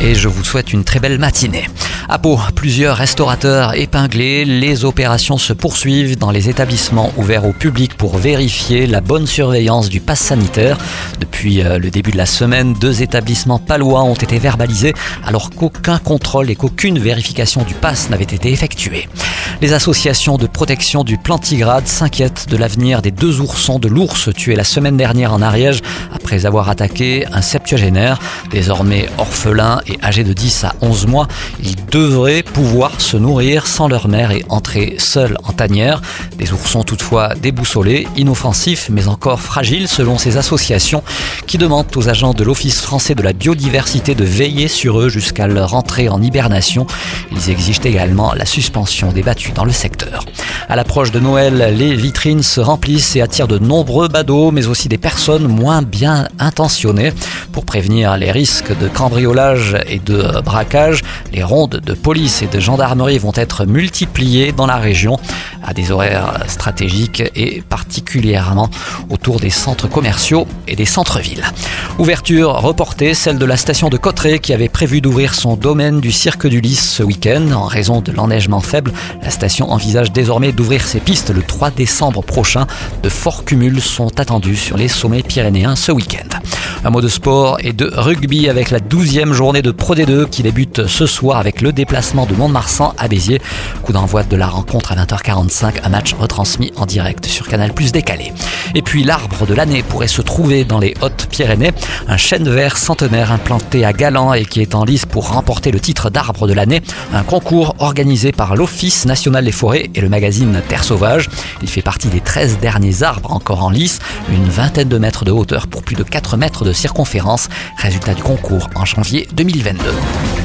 Et je vous souhaite une très belle matinée. À Pau, plusieurs restaurateurs épinglés. Les opérations se poursuivent dans les établissements ouverts au public pour vérifier la bonne surveillance du pass sanitaire. Depuis euh, le début de la semaine, deux établissements palois ont été verbalisés alors qu'aucun contrôle et qu'aucune vérification du pass n'avait été effectuée. Les associations de protection du plantigrade s'inquiètent de l'avenir des deux oursons de l'ours tués la semaine dernière en Ariège après avoir attaqué un septuagénaire. Désormais orphelin et âgé de 10 à 11 mois, ils devraient pouvoir se nourrir sans leur mère et entrer seuls en tanière. Des oursons toutefois déboussolés, inoffensifs mais encore fragiles selon ces associations qui demandent aux agents de l'Office français de la biodiversité de veiller sur eux jusqu'à leur entrée en hibernation. Ils exigent également la suspension des battues dans le secteur. À l'approche de Noël, les vitrines se remplissent et attirent de nombreux badauds, mais aussi des personnes moins bien intentionnées. Pour prévenir les risques de cambriolage et de braquage, les rondes de police et de gendarmerie vont être multipliées dans la région à des horaires stratégiques et particulièrement autour des centres commerciaux et des centres-villes. Ouverture reportée, celle de la station de Cotteret qui avait prévu d'ouvrir son domaine du Cirque du Lys ce week-end. En raison de l'enneigement faible, la station envisage désormais d'ouvrir ses pistes le 3 décembre prochain. De forts cumuls sont attendus sur les sommets pyrénéens ce week-end. Un mot de sport et de rugby avec la 12e journée de Pro D2 qui débute ce soir avec le déplacement de Mont-de-Marsan à Béziers. Coup d'envoi de la rencontre à 20h45, un match retransmis en direct sur Canal Plus décalé. Et puis l'arbre de l'année pourrait se trouver dans les Hautes-Pyrénées, un chêne vert centenaire implanté à Galan et qui est en lice pour remporter le titre d'arbre de l'année, un concours organisé par l'Office national des forêts et le magazine Terre sauvage. Il fait partie des 13 derniers arbres encore en lice, une vingtaine de mètres de hauteur pour plus de 4 mètres de circonférence. Résultat du concours en janvier 2022.